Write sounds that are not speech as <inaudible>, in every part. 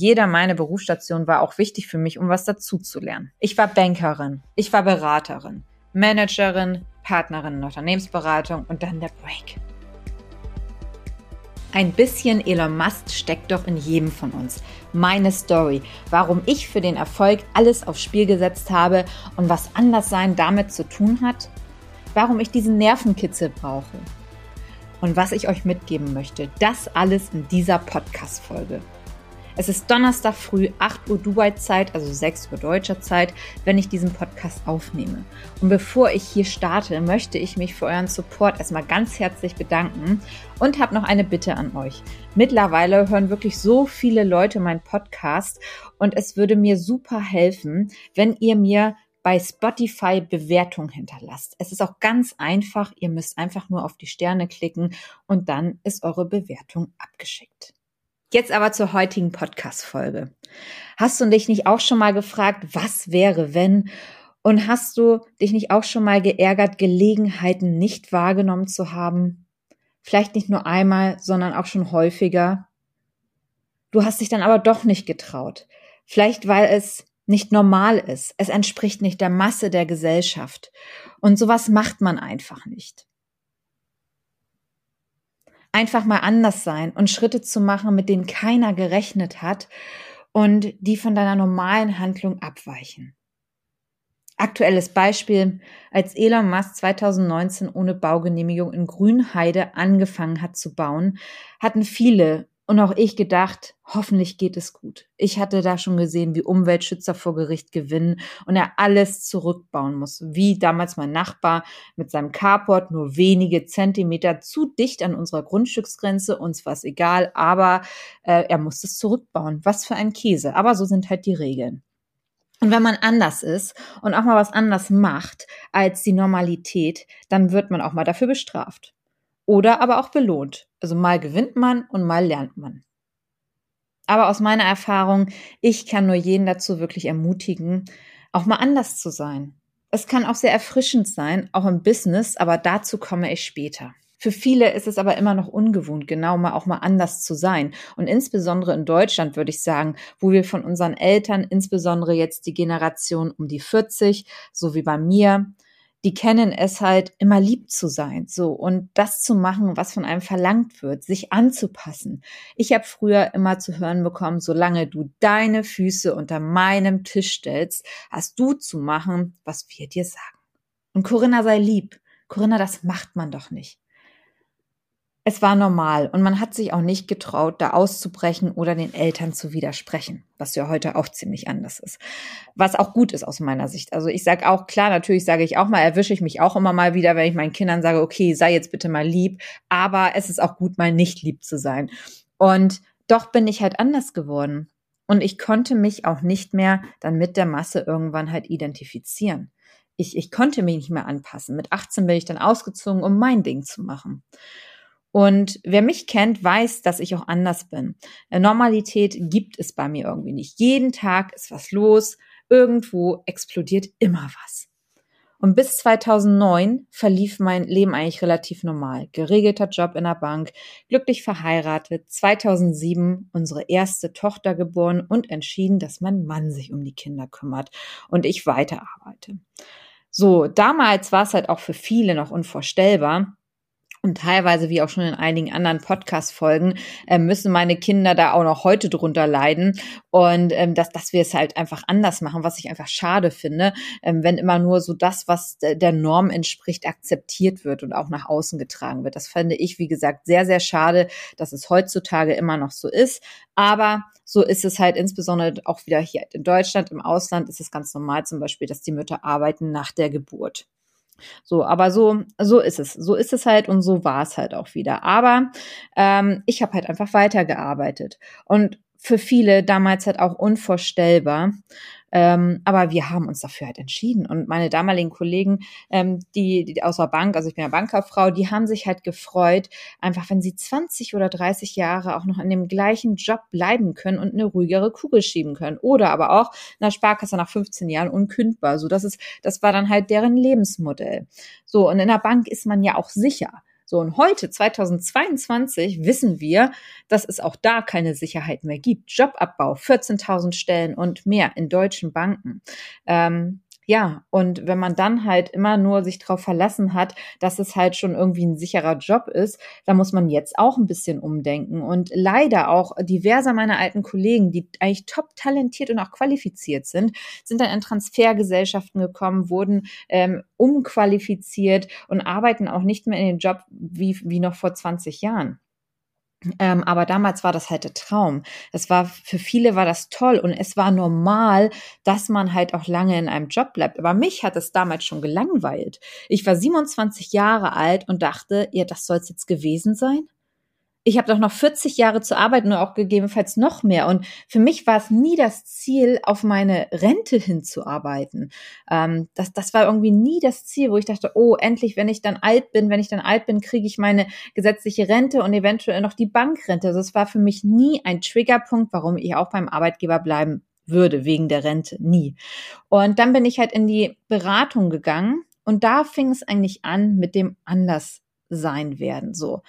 Jeder meiner Berufsstationen war auch wichtig für mich, um was dazu zu lernen. Ich war Bankerin, ich war Beraterin, Managerin, Partnerin in Unternehmensberatung und dann der Break. Ein bisschen Elon Musk steckt doch in jedem von uns. Meine Story, warum ich für den Erfolg alles aufs Spiel gesetzt habe und was Anderssein damit zu tun hat, warum ich diesen Nervenkitzel brauche und was ich euch mitgeben möchte. Das alles in dieser Podcast-Folge. Es ist Donnerstag früh, 8 Uhr Dubai-Zeit, also 6 Uhr deutscher Zeit, wenn ich diesen Podcast aufnehme. Und bevor ich hier starte, möchte ich mich für euren Support erstmal ganz herzlich bedanken und habe noch eine Bitte an euch. Mittlerweile hören wirklich so viele Leute meinen Podcast und es würde mir super helfen, wenn ihr mir bei Spotify Bewertung hinterlasst. Es ist auch ganz einfach. Ihr müsst einfach nur auf die Sterne klicken und dann ist eure Bewertung abgeschickt. Jetzt aber zur heutigen Podcast-Folge. Hast du dich nicht auch schon mal gefragt, was wäre, wenn? Und hast du dich nicht auch schon mal geärgert, Gelegenheiten nicht wahrgenommen zu haben? Vielleicht nicht nur einmal, sondern auch schon häufiger. Du hast dich dann aber doch nicht getraut. Vielleicht weil es nicht normal ist. Es entspricht nicht der Masse der Gesellschaft. Und sowas macht man einfach nicht einfach mal anders sein und Schritte zu machen, mit denen keiner gerechnet hat und die von deiner normalen Handlung abweichen. Aktuelles Beispiel, als Elon Musk 2019 ohne Baugenehmigung in Grünheide angefangen hat zu bauen, hatten viele und auch ich gedacht, hoffentlich geht es gut. Ich hatte da schon gesehen, wie Umweltschützer vor Gericht gewinnen und er alles zurückbauen muss. Wie damals mein Nachbar mit seinem Carport nur wenige Zentimeter zu dicht an unserer Grundstücksgrenze. Uns war es egal, aber äh, er musste es zurückbauen. Was für ein Käse. Aber so sind halt die Regeln. Und wenn man anders ist und auch mal was anders macht als die Normalität, dann wird man auch mal dafür bestraft oder aber auch belohnt. Also mal gewinnt man und mal lernt man. Aber aus meiner Erfahrung, ich kann nur jeden dazu wirklich ermutigen, auch mal anders zu sein. Es kann auch sehr erfrischend sein, auch im Business, aber dazu komme ich später. Für viele ist es aber immer noch ungewohnt, genau mal auch mal anders zu sein. Und insbesondere in Deutschland würde ich sagen, wo wir von unseren Eltern, insbesondere jetzt die Generation um die 40, so wie bei mir, die kennen es halt immer lieb zu sein, so und das zu machen, was von einem verlangt wird, sich anzupassen. Ich habe früher immer zu hören bekommen, solange du deine Füße unter meinem Tisch stellst, hast du zu machen, was wir dir sagen. Und Corinna sei lieb. Corinna, das macht man doch nicht es war normal und man hat sich auch nicht getraut, da auszubrechen oder den Eltern zu widersprechen, was ja heute auch ziemlich anders ist. Was auch gut ist aus meiner Sicht. Also ich sage auch, klar, natürlich sage ich auch mal, erwische ich mich auch immer mal wieder, wenn ich meinen Kindern sage, okay, sei jetzt bitte mal lieb, aber es ist auch gut, mal nicht lieb zu sein. Und doch bin ich halt anders geworden. Und ich konnte mich auch nicht mehr dann mit der Masse irgendwann halt identifizieren. Ich, ich konnte mich nicht mehr anpassen. Mit 18 bin ich dann ausgezogen, um mein Ding zu machen. Und wer mich kennt, weiß, dass ich auch anders bin. Äh, Normalität gibt es bei mir irgendwie nicht. Jeden Tag ist was los. Irgendwo explodiert immer was. Und bis 2009 verlief mein Leben eigentlich relativ normal. Geregelter Job in der Bank, glücklich verheiratet, 2007 unsere erste Tochter geboren und entschieden, dass mein Mann sich um die Kinder kümmert und ich weiterarbeite. So, damals war es halt auch für viele noch unvorstellbar, und teilweise, wie auch schon in einigen anderen Podcast-Folgen, äh, müssen meine Kinder da auch noch heute drunter leiden. Und ähm, dass, dass wir es halt einfach anders machen, was ich einfach schade finde, ähm, wenn immer nur so das, was der Norm entspricht, akzeptiert wird und auch nach außen getragen wird. Das fände ich, wie gesagt, sehr, sehr schade, dass es heutzutage immer noch so ist. Aber so ist es halt insbesondere auch wieder hier in Deutschland. Im Ausland ist es ganz normal zum Beispiel, dass die Mütter arbeiten nach der Geburt. So, aber so, so ist es. So ist es halt und so war es halt auch wieder. Aber ähm, ich habe halt einfach weitergearbeitet. Und für viele damals halt auch unvorstellbar. Ähm, aber wir haben uns dafür halt entschieden. Und meine damaligen Kollegen, ähm, die, die aus der Bank, also ich bin ja Bankerfrau, die haben sich halt gefreut, einfach wenn sie 20 oder 30 Jahre auch noch in dem gleichen Job bleiben können und eine ruhigere Kugel schieben können. Oder aber auch in der Sparkasse nach 15 Jahren unkündbar. So, das ist, das war dann halt deren Lebensmodell. So, und in der Bank ist man ja auch sicher. So, und heute, 2022, wissen wir, dass es auch da keine Sicherheit mehr gibt. Jobabbau, 14.000 Stellen und mehr in deutschen Banken. Ähm, ja, und wenn man dann halt immer nur sich darauf verlassen hat, dass es halt schon irgendwie ein sicherer Job ist, dann muss man jetzt auch ein bisschen umdenken. Und leider auch diverser meiner alten Kollegen, die eigentlich top talentiert und auch qualifiziert sind, sind dann in Transfergesellschaften gekommen, wurden ähm, umqualifiziert und arbeiten auch nicht mehr in den Job wie, wie noch vor 20 Jahren. Ähm, aber damals war das halt der Traum. Das war, für viele war das toll und es war normal, dass man halt auch lange in einem Job bleibt. Aber mich hat es damals schon gelangweilt. Ich war 27 Jahre alt und dachte, ja, das soll es jetzt gewesen sein? Ich habe doch noch 40 Jahre zu arbeiten und auch gegebenenfalls noch mehr. Und für mich war es nie das Ziel, auf meine Rente hinzuarbeiten. Ähm, das, das war irgendwie nie das Ziel, wo ich dachte, oh, endlich, wenn ich dann alt bin, wenn ich dann alt bin, kriege ich meine gesetzliche Rente und eventuell noch die Bankrente. Also es war für mich nie ein Triggerpunkt, warum ich auch beim Arbeitgeber bleiben würde, wegen der Rente. Nie. Und dann bin ich halt in die Beratung gegangen und da fing es eigentlich an mit dem Anderssein werden. So.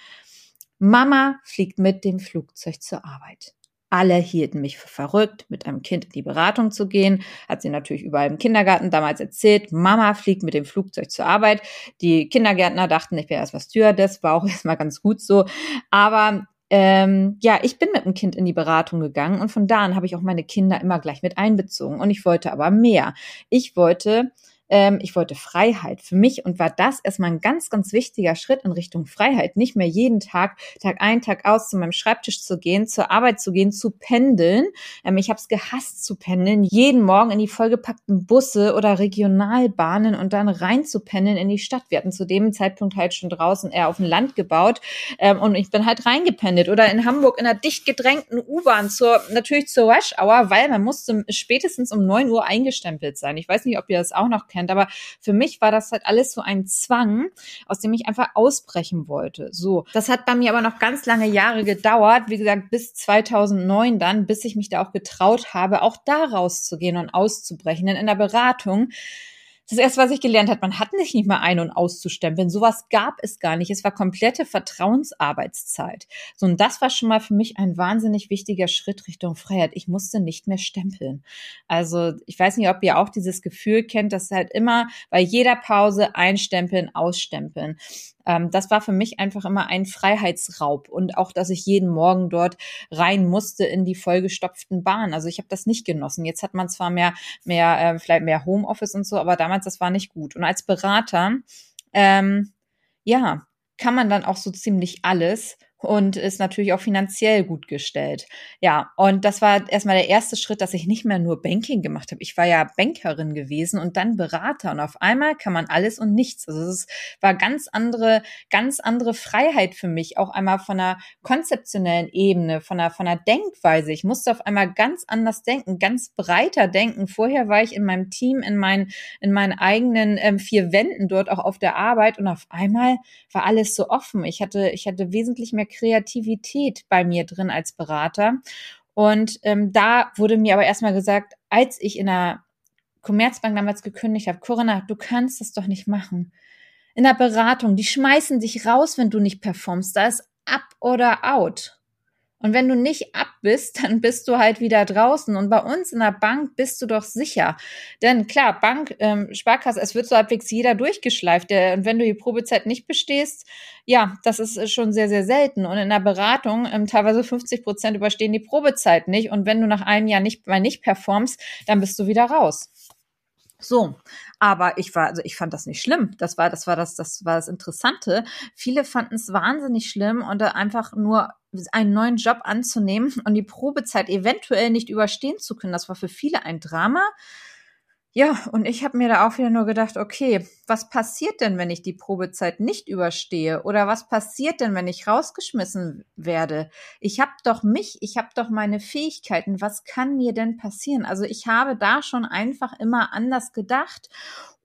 Mama fliegt mit dem Flugzeug zur Arbeit. Alle hielten mich für verrückt, mit einem Kind in die Beratung zu gehen. Hat sie natürlich überall im Kindergarten damals erzählt. Mama fliegt mit dem Flugzeug zur Arbeit. Die Kindergärtner dachten, ich wäre erst was Stewardess, war auch <laughs> erstmal ganz gut so. Aber ähm, ja, ich bin mit dem Kind in die Beratung gegangen und von da an habe ich auch meine Kinder immer gleich mit einbezogen. Und ich wollte aber mehr. Ich wollte ähm, ich wollte Freiheit für mich und war das erstmal ein ganz, ganz wichtiger Schritt in Richtung Freiheit. Nicht mehr jeden Tag, Tag ein, Tag aus zu meinem Schreibtisch zu gehen, zur Arbeit zu gehen, zu pendeln. Ähm, ich habe es gehasst zu pendeln, jeden Morgen in die vollgepackten Busse oder Regionalbahnen und dann rein zu pendeln in die Stadt. Wir hatten zu dem Zeitpunkt halt schon draußen eher auf dem Land gebaut ähm, und ich bin halt reingependelt oder in Hamburg in einer dicht gedrängten U-Bahn zur natürlich zur Rush Hour, weil man musste spätestens um neun Uhr eingestempelt sein. Ich weiß nicht, ob ihr das auch noch kennt kennt. Aber für mich war das halt alles so ein Zwang, aus dem ich einfach ausbrechen wollte. So, das hat bei mir aber noch ganz lange Jahre gedauert. Wie gesagt, bis 2009 dann, bis ich mich da auch getraut habe, auch da rauszugehen und auszubrechen. Denn in der Beratung das erste, was ich gelernt habe, man hat nicht, nicht mal ein- und auszustempeln. Sowas gab es gar nicht. Es war komplette Vertrauensarbeitszeit. So, und das war schon mal für mich ein wahnsinnig wichtiger Schritt Richtung Freiheit. Ich musste nicht mehr stempeln. Also, ich weiß nicht, ob ihr auch dieses Gefühl kennt, dass halt immer bei jeder Pause einstempeln, ausstempeln. Ähm, das war für mich einfach immer ein Freiheitsraub und auch, dass ich jeden Morgen dort rein musste in die vollgestopften Bahnen. Also ich habe das nicht genossen. Jetzt hat man zwar mehr, mehr, äh, vielleicht mehr Homeoffice und so, aber damals das war nicht gut. Und als Berater, ähm, ja, kann man dann auch so ziemlich alles und ist natürlich auch finanziell gut gestellt. Ja, und das war erstmal der erste Schritt, dass ich nicht mehr nur Banking gemacht habe. Ich war ja Bankerin gewesen und dann Berater und auf einmal kann man alles und nichts. Also es war ganz andere, ganz andere Freiheit für mich, auch einmal von einer konzeptionellen Ebene, von einer, von einer Denkweise. Ich musste auf einmal ganz anders denken, ganz breiter denken. Vorher war ich in meinem Team, in meinen, in meinen eigenen ähm, vier Wänden dort auch auf der Arbeit und auf einmal war alles so offen. Ich hatte, ich hatte wesentlich mehr Kreativität bei mir drin als Berater. Und ähm, da wurde mir aber erstmal gesagt, als ich in der Commerzbank damals gekündigt habe, Corinna, du kannst das doch nicht machen. In der Beratung, die schmeißen dich raus, wenn du nicht performst. Da ist up oder out. Und wenn du nicht ab bist, <laughs> dann bist du halt wieder draußen. Und bei uns in der Bank bist du doch sicher. Denn klar, Bank, ähm, Sparkasse, es wird so halbwegs jeder durchgeschleift. Und wenn du die Probezeit nicht bestehst, ja, das ist schon sehr, sehr selten. Und in der Beratung, ähm, teilweise 50 Prozent überstehen die Probezeit nicht. Und wenn du nach einem Jahr nicht mal nicht performst, dann bist du wieder raus. So, aber ich war, also ich fand das nicht schlimm. Das war, das war das, das war das Interessante. Viele fanden es wahnsinnig schlimm und einfach nur einen neuen Job anzunehmen und die Probezeit eventuell nicht überstehen zu können. Das war für viele ein Drama. Ja, und ich habe mir da auch wieder nur gedacht, okay, was passiert denn, wenn ich die Probezeit nicht überstehe? Oder was passiert denn, wenn ich rausgeschmissen werde? Ich habe doch mich, ich habe doch meine Fähigkeiten. Was kann mir denn passieren? Also ich habe da schon einfach immer anders gedacht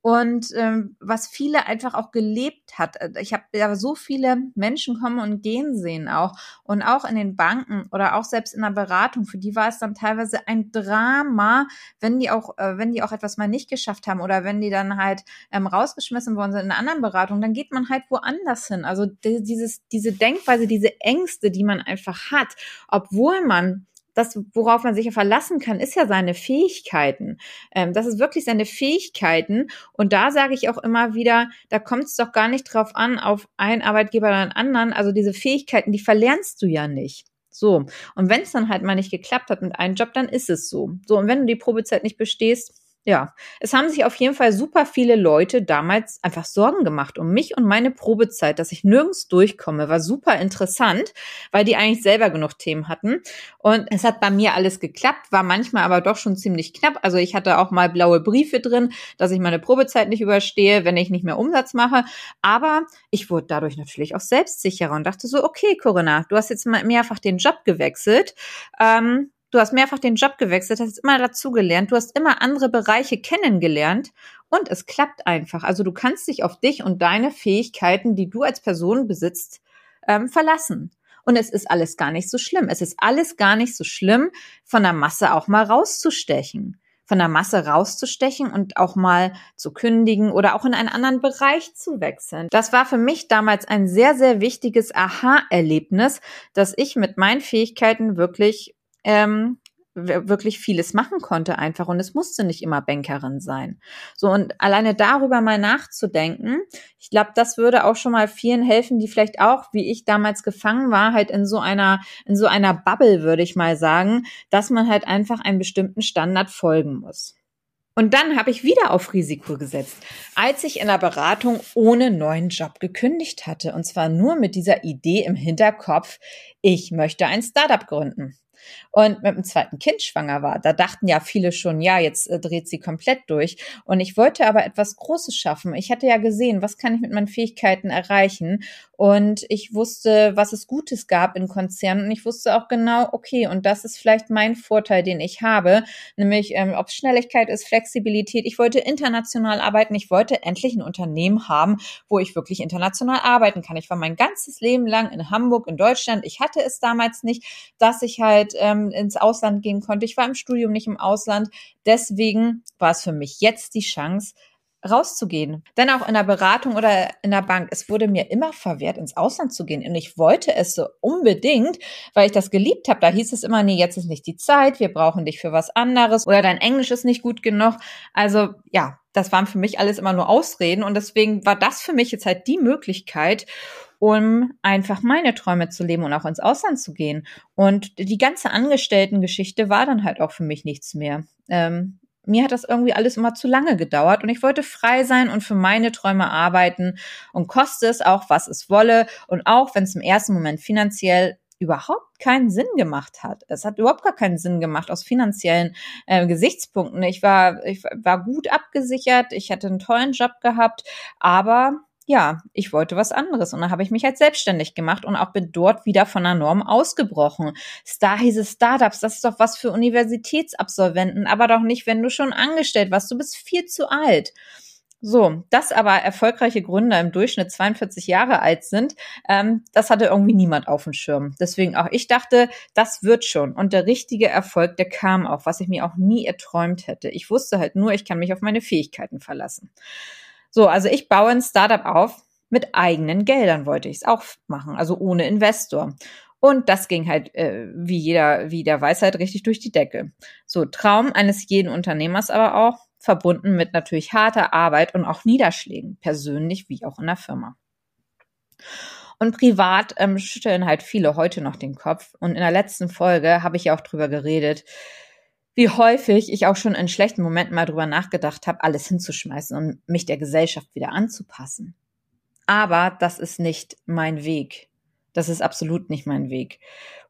und ähm, was viele einfach auch gelebt hat. Äh, ich habe ja so viele Menschen kommen und gehen sehen auch und auch in den Banken oder auch selbst in der Beratung. Für die war es dann teilweise ein Drama, wenn die auch, äh, wenn die auch etwas mal nicht geschafft haben oder wenn die dann halt ähm, rausgeschmissen worden sind in einer anderen Beratung, dann geht man halt woanders hin. Also dieses, diese Denkweise, diese Ängste, die man einfach hat, obwohl man das, worauf man sich ja verlassen kann, ist ja seine Fähigkeiten. Ähm, das ist wirklich seine Fähigkeiten. Und da sage ich auch immer wieder, da kommt es doch gar nicht drauf an, auf einen Arbeitgeber oder einen anderen. Also diese Fähigkeiten, die verlernst du ja nicht. So. Und wenn es dann halt mal nicht geklappt hat mit einem Job, dann ist es so. So. Und wenn du die Probezeit nicht bestehst, ja, es haben sich auf jeden Fall super viele Leute damals einfach Sorgen gemacht um mich und meine Probezeit, dass ich nirgends durchkomme, war super interessant, weil die eigentlich selber genug Themen hatten. Und es hat bei mir alles geklappt, war manchmal aber doch schon ziemlich knapp. Also ich hatte auch mal blaue Briefe drin, dass ich meine Probezeit nicht überstehe, wenn ich nicht mehr Umsatz mache. Aber ich wurde dadurch natürlich auch selbstsicherer und dachte so, okay, Corinna, du hast jetzt mehrfach den Job gewechselt. Ähm, Du hast mehrfach den Job gewechselt, hast immer dazugelernt, du hast immer andere Bereiche kennengelernt und es klappt einfach. Also du kannst dich auf dich und deine Fähigkeiten, die du als Person besitzt, ähm, verlassen. Und es ist alles gar nicht so schlimm. Es ist alles gar nicht so schlimm, von der Masse auch mal rauszustechen. Von der Masse rauszustechen und auch mal zu kündigen oder auch in einen anderen Bereich zu wechseln. Das war für mich damals ein sehr, sehr wichtiges Aha-Erlebnis, dass ich mit meinen Fähigkeiten wirklich ähm, wirklich vieles machen konnte einfach und es musste nicht immer Bankerin sein. So und alleine darüber mal nachzudenken, ich glaube, das würde auch schon mal vielen helfen, die vielleicht auch, wie ich damals gefangen war, halt in so einer in so einer Bubble würde ich mal sagen, dass man halt einfach einen bestimmten Standard folgen muss. Und dann habe ich wieder auf Risiko gesetzt, als ich in der Beratung ohne neuen Job gekündigt hatte. Und zwar nur mit dieser Idee im Hinterkopf, ich möchte ein Startup gründen und mit dem zweiten Kind schwanger war. Da dachten ja viele schon, ja, jetzt äh, dreht sie komplett durch. Und ich wollte aber etwas Großes schaffen. Ich hatte ja gesehen, was kann ich mit meinen Fähigkeiten erreichen. Und ich wusste, was es Gutes gab in Konzernen. Und ich wusste auch genau, okay, und das ist vielleicht mein Vorteil, den ich habe. Nämlich, ähm, ob Schnelligkeit ist, Flexibilität. Ich wollte international arbeiten. Ich wollte endlich ein Unternehmen haben, wo ich wirklich international arbeiten kann. Ich war mein ganzes Leben lang in Hamburg, in Deutschland. Ich hatte es damals nicht, dass ich halt ähm, ins Ausland gehen konnte. Ich war im Studium nicht im Ausland. Deswegen war es für mich jetzt die Chance, rauszugehen. Denn auch in der Beratung oder in der Bank, es wurde mir immer verwehrt, ins Ausland zu gehen. Und ich wollte es so unbedingt, weil ich das geliebt habe. Da hieß es immer, nee, jetzt ist nicht die Zeit, wir brauchen dich für was anderes oder dein Englisch ist nicht gut genug. Also ja, das waren für mich alles immer nur Ausreden. Und deswegen war das für mich jetzt halt die Möglichkeit, um einfach meine Träume zu leben und auch ins Ausland zu gehen. Und die ganze Angestellten-Geschichte war dann halt auch für mich nichts mehr. Ähm, mir hat das irgendwie alles immer zu lange gedauert und ich wollte frei sein und für meine Träume arbeiten und koste es auch, was es wolle und auch wenn es im ersten Moment finanziell überhaupt keinen Sinn gemacht hat. Es hat überhaupt gar keinen Sinn gemacht aus finanziellen äh, Gesichtspunkten. Ich war, ich war gut abgesichert, ich hatte einen tollen Job gehabt, aber ja, ich wollte was anderes und dann habe ich mich halt selbstständig gemacht und auch bin dort wieder von der Norm ausgebrochen. Da hieß es Startups, das ist doch was für Universitätsabsolventen, aber doch nicht, wenn du schon angestellt warst. Du bist viel zu alt. So, dass aber erfolgreiche Gründer im Durchschnitt 42 Jahre alt sind, ähm, das hatte irgendwie niemand auf dem Schirm. Deswegen auch ich dachte, das wird schon. Und der richtige Erfolg, der kam auch, was ich mir auch nie erträumt hätte. Ich wusste halt nur, ich kann mich auf meine Fähigkeiten verlassen. So, also ich baue ein Startup auf mit eigenen Geldern wollte ich es auch machen, also ohne Investor. Und das ging halt, äh, wie jeder, wie der weiß, halt richtig durch die Decke. So, Traum eines jeden Unternehmers aber auch, verbunden mit natürlich harter Arbeit und auch Niederschlägen, persönlich wie auch in der Firma. Und privat ähm, schütteln halt viele heute noch den Kopf. Und in der letzten Folge habe ich ja auch drüber geredet, wie häufig ich auch schon in schlechten Momenten mal drüber nachgedacht habe, alles hinzuschmeißen und mich der Gesellschaft wieder anzupassen. Aber das ist nicht mein Weg. Das ist absolut nicht mein Weg.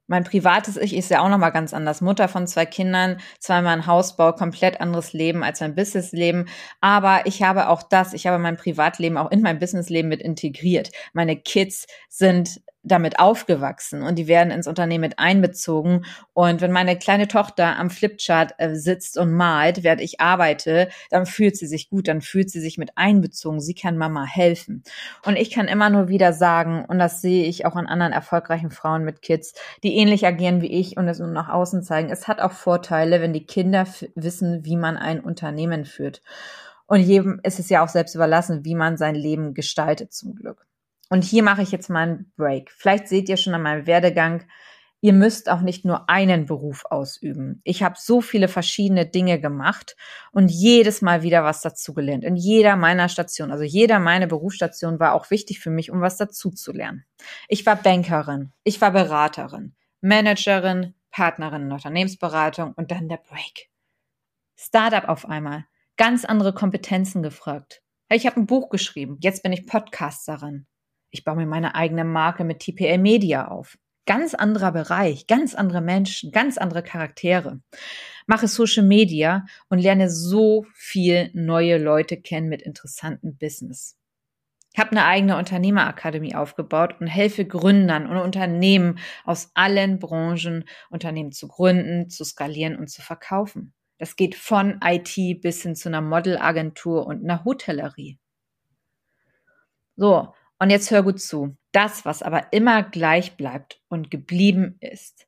Mein privates Ich ist ja auch nochmal ganz anders. Mutter von zwei Kindern, zweimal ein Hausbau, komplett anderes Leben als mein Businessleben. Aber ich habe auch das, ich habe mein Privatleben auch in mein Businessleben mit integriert. Meine Kids sind damit aufgewachsen und die werden ins Unternehmen mit einbezogen. Und wenn meine kleine Tochter am Flipchart äh, sitzt und malt, während ich arbeite, dann fühlt sie sich gut, dann fühlt sie sich mit einbezogen. Sie kann Mama helfen. Und ich kann immer nur wieder sagen, und das sehe ich auch an anderen erfolgreichen Frauen mit Kids, die ähnlich agieren wie ich und es nur nach außen zeigen. Es hat auch Vorteile, wenn die Kinder wissen, wie man ein Unternehmen führt. Und jedem ist es ja auch selbst überlassen, wie man sein Leben gestaltet zum Glück. Und hier mache ich jetzt mal einen Break. Vielleicht seht ihr schon an meinem Werdegang, ihr müsst auch nicht nur einen Beruf ausüben. Ich habe so viele verschiedene Dinge gemacht und jedes Mal wieder was dazu gelernt. In jeder meiner Station, also jeder meiner Berufsstation war auch wichtig für mich, um was dazu zu lernen. Ich war Bankerin, ich war Beraterin, Managerin, Partnerin in Unternehmensberatung und dann der Break. Startup auf einmal. Ganz andere Kompetenzen gefragt. Ich habe ein Buch geschrieben. Jetzt bin ich Podcasterin. Ich baue mir meine eigene Marke mit TPL Media auf. Ganz anderer Bereich, ganz andere Menschen, ganz andere Charaktere. Mache Social Media und lerne so viel neue Leute kennen mit interessantem Business. Ich habe eine eigene Unternehmerakademie aufgebaut und helfe Gründern und Unternehmen aus allen Branchen Unternehmen zu gründen, zu skalieren und zu verkaufen. Das geht von IT bis hin zu einer Modelagentur und einer Hotellerie. So, und jetzt hör gut zu. Das, was aber immer gleich bleibt und geblieben ist,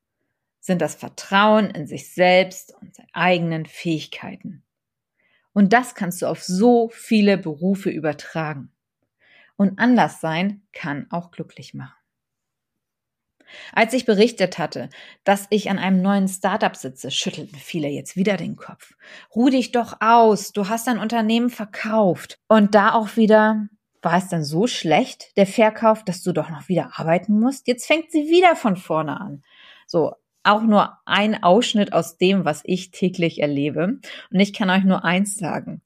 sind das Vertrauen in sich selbst und seine eigenen Fähigkeiten. Und das kannst du auf so viele Berufe übertragen. Und anders sein kann auch glücklich machen. Als ich berichtet hatte, dass ich an einem neuen Startup sitze, schüttelten viele jetzt wieder den Kopf. Ruh dich doch aus, du hast dein Unternehmen verkauft. Und da auch wieder, war es dann so schlecht, der Verkauf, dass du doch noch wieder arbeiten musst? Jetzt fängt sie wieder von vorne an. So, auch nur ein Ausschnitt aus dem, was ich täglich erlebe. Und ich kann euch nur eins sagen.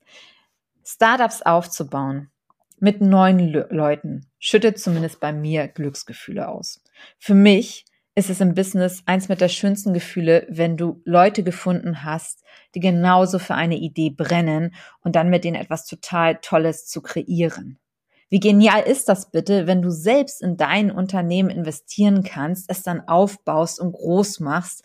Startups aufzubauen mit neuen Le Leuten schüttet zumindest bei mir Glücksgefühle aus. Für mich ist es im Business eins mit der schönsten Gefühle, wenn du Leute gefunden hast, die genauso für eine Idee brennen und dann mit denen etwas total Tolles zu kreieren. Wie genial ist das bitte, wenn du selbst in dein Unternehmen investieren kannst, es dann aufbaust und groß machst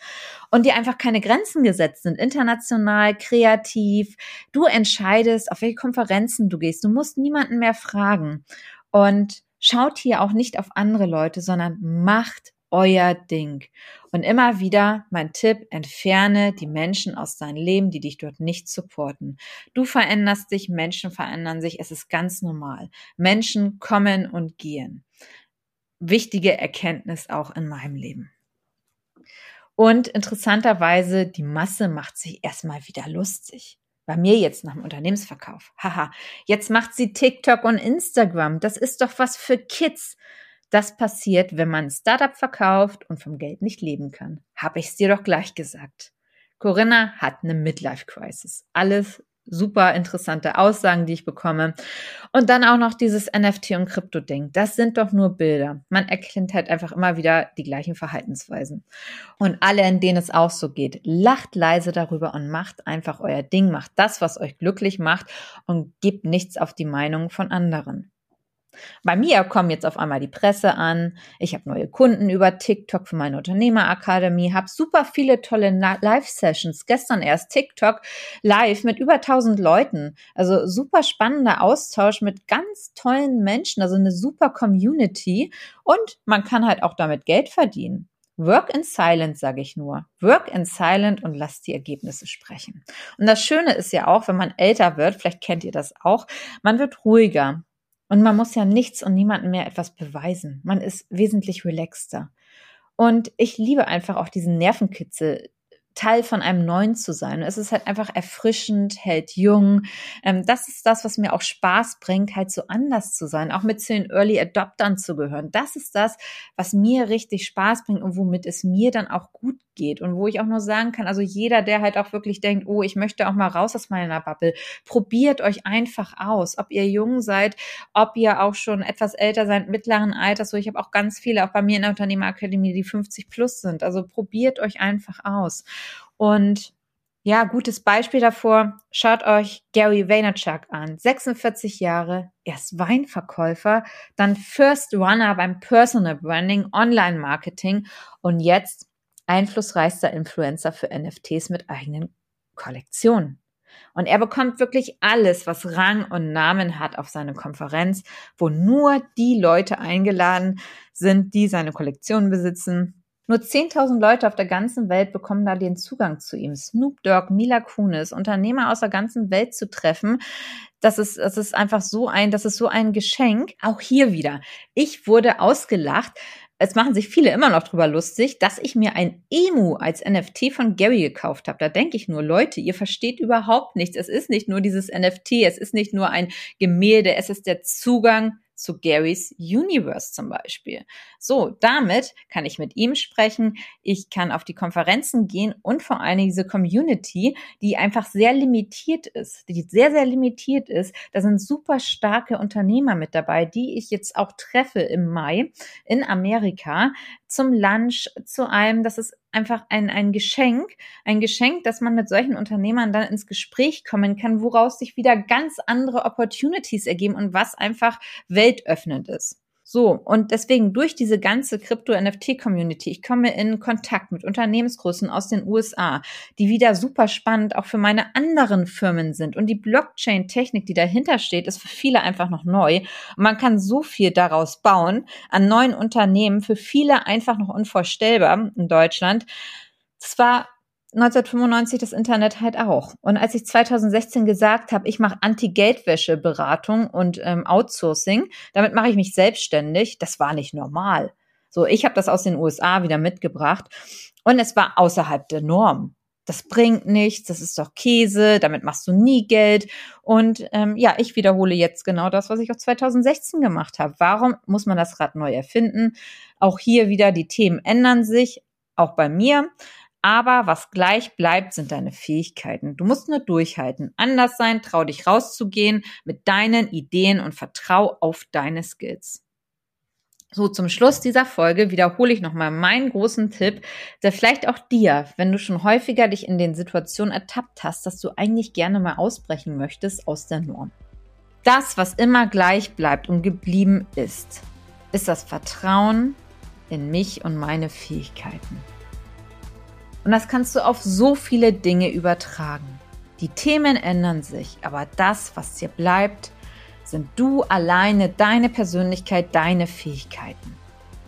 und dir einfach keine Grenzen gesetzt sind, international, kreativ. Du entscheidest, auf welche Konferenzen du gehst. Du musst niemanden mehr fragen. Und schaut hier auch nicht auf andere Leute, sondern macht euer Ding. Und immer wieder mein Tipp, entferne die Menschen aus deinem Leben, die dich dort nicht supporten. Du veränderst dich, Menschen verändern sich, es ist ganz normal. Menschen kommen und gehen. Wichtige Erkenntnis auch in meinem Leben. Und interessanterweise, die Masse macht sich erstmal wieder lustig. Bei mir jetzt nach dem Unternehmensverkauf. Haha, jetzt macht sie TikTok und Instagram. Das ist doch was für Kids. Das passiert, wenn man ein Startup verkauft und vom Geld nicht leben kann. Habe ich es dir doch gleich gesagt. Corinna hat eine Midlife-Crisis. Alles super interessante Aussagen, die ich bekomme. Und dann auch noch dieses NFT und Krypto-Ding. Das sind doch nur Bilder. Man erkennt halt einfach immer wieder die gleichen Verhaltensweisen. Und alle, in denen es auch so geht, lacht leise darüber und macht einfach euer Ding, macht das, was euch glücklich macht und gebt nichts auf die Meinung von anderen. Bei mir kommen jetzt auf einmal die Presse an. Ich habe neue Kunden über TikTok für meine Unternehmerakademie, habe super viele tolle Live-Sessions. Gestern erst TikTok live mit über 1000 Leuten. Also super spannender Austausch mit ganz tollen Menschen, also eine super Community. Und man kann halt auch damit Geld verdienen. Work in silent, sage ich nur. Work in silent und lasst die Ergebnisse sprechen. Und das Schöne ist ja auch, wenn man älter wird, vielleicht kennt ihr das auch, man wird ruhiger. Und man muss ja nichts und niemandem mehr etwas beweisen. Man ist wesentlich relaxter. Und ich liebe einfach auch diesen Nervenkitzel, Teil von einem Neuen zu sein. Es ist halt einfach erfrischend, hält jung. Ähm, das ist das, was mir auch Spaß bringt, halt so anders zu sein, auch mit zu den Early Adoptern zu gehören. Das ist das, was mir richtig Spaß bringt und womit es mir dann auch gut geht und wo ich auch nur sagen kann, also jeder, der halt auch wirklich denkt, oh, ich möchte auch mal raus aus meiner Bubble, probiert euch einfach aus, ob ihr jung seid, ob ihr auch schon etwas älter seid, mittleren Alters, so ich habe auch ganz viele, auch bei mir in der Unternehmerakademie, die 50 plus sind, also probiert euch einfach aus. Und Ja, gutes Beispiel davor. Schaut euch Gary Vaynerchuk an. 46 Jahre, erst Weinverkäufer, dann First Runner beim Personal Branding, Online Marketing und jetzt einflussreichster Influencer für NFTs mit eigenen Kollektionen. Und er bekommt wirklich alles, was Rang und Namen hat auf seine Konferenz, wo nur die Leute eingeladen sind, die seine Kollektion besitzen nur 10.000 Leute auf der ganzen Welt bekommen da den Zugang zu ihm. Snoop Dogg, Mila Kunis, Unternehmer aus der ganzen Welt zu treffen. Das ist, das ist einfach so ein, das ist so ein Geschenk. Auch hier wieder. Ich wurde ausgelacht. Es machen sich viele immer noch drüber lustig, dass ich mir ein Emu als NFT von Gary gekauft habe. Da denke ich nur, Leute, ihr versteht überhaupt nichts. Es ist nicht nur dieses NFT, es ist nicht nur ein Gemälde, es ist der Zugang zu Garys Universe zum Beispiel. So, damit kann ich mit ihm sprechen, ich kann auf die Konferenzen gehen und vor allen Dingen diese Community, die einfach sehr limitiert ist, die sehr, sehr limitiert ist. Da sind super starke Unternehmer mit dabei, die ich jetzt auch treffe im Mai in Amerika zum Lunch, zu einem, das ist einfach ein, ein Geschenk, ein Geschenk, dass man mit solchen Unternehmern dann ins Gespräch kommen kann, woraus sich wieder ganz andere Opportunities ergeben und was einfach weltöffnend ist. So, und deswegen durch diese ganze Krypto-NFT-Community, ich komme in Kontakt mit Unternehmensgrößen aus den USA, die wieder super spannend auch für meine anderen Firmen sind. Und die Blockchain-Technik, die dahinter steht, ist für viele einfach noch neu. Und man kann so viel daraus bauen an neuen Unternehmen, für viele einfach noch unvorstellbar in Deutschland. Zwar 1995 das Internet halt auch. Und als ich 2016 gesagt habe, ich mache Anti-Geldwäsche-Beratung und ähm, Outsourcing, damit mache ich mich selbstständig, das war nicht normal. So, ich habe das aus den USA wieder mitgebracht und es war außerhalb der Norm. Das bringt nichts, das ist doch Käse, damit machst du nie Geld. Und ähm, ja, ich wiederhole jetzt genau das, was ich auch 2016 gemacht habe. Warum muss man das Rad neu erfinden? Auch hier wieder, die Themen ändern sich, auch bei mir. Aber was gleich bleibt, sind deine Fähigkeiten. Du musst nur durchhalten, anders sein, trau dich rauszugehen mit deinen Ideen und vertrau auf deine Skills. So, zum Schluss dieser Folge wiederhole ich nochmal meinen großen Tipp, der vielleicht auch dir, wenn du schon häufiger dich in den Situationen ertappt hast, dass du eigentlich gerne mal ausbrechen möchtest aus der Norm. Das, was immer gleich bleibt und geblieben ist, ist das Vertrauen in mich und meine Fähigkeiten. Und das kannst du auf so viele Dinge übertragen. Die Themen ändern sich, aber das, was dir bleibt, sind du alleine, deine Persönlichkeit, deine Fähigkeiten.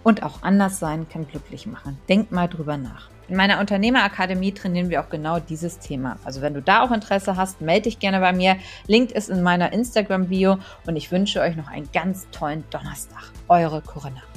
Und auch anders sein kann glücklich machen. Denk mal drüber nach. In meiner Unternehmerakademie trainieren wir auch genau dieses Thema. Also wenn du da auch Interesse hast, melde dich gerne bei mir. Link ist in meiner Instagram-Bio und ich wünsche euch noch einen ganz tollen Donnerstag. Eure Corinna.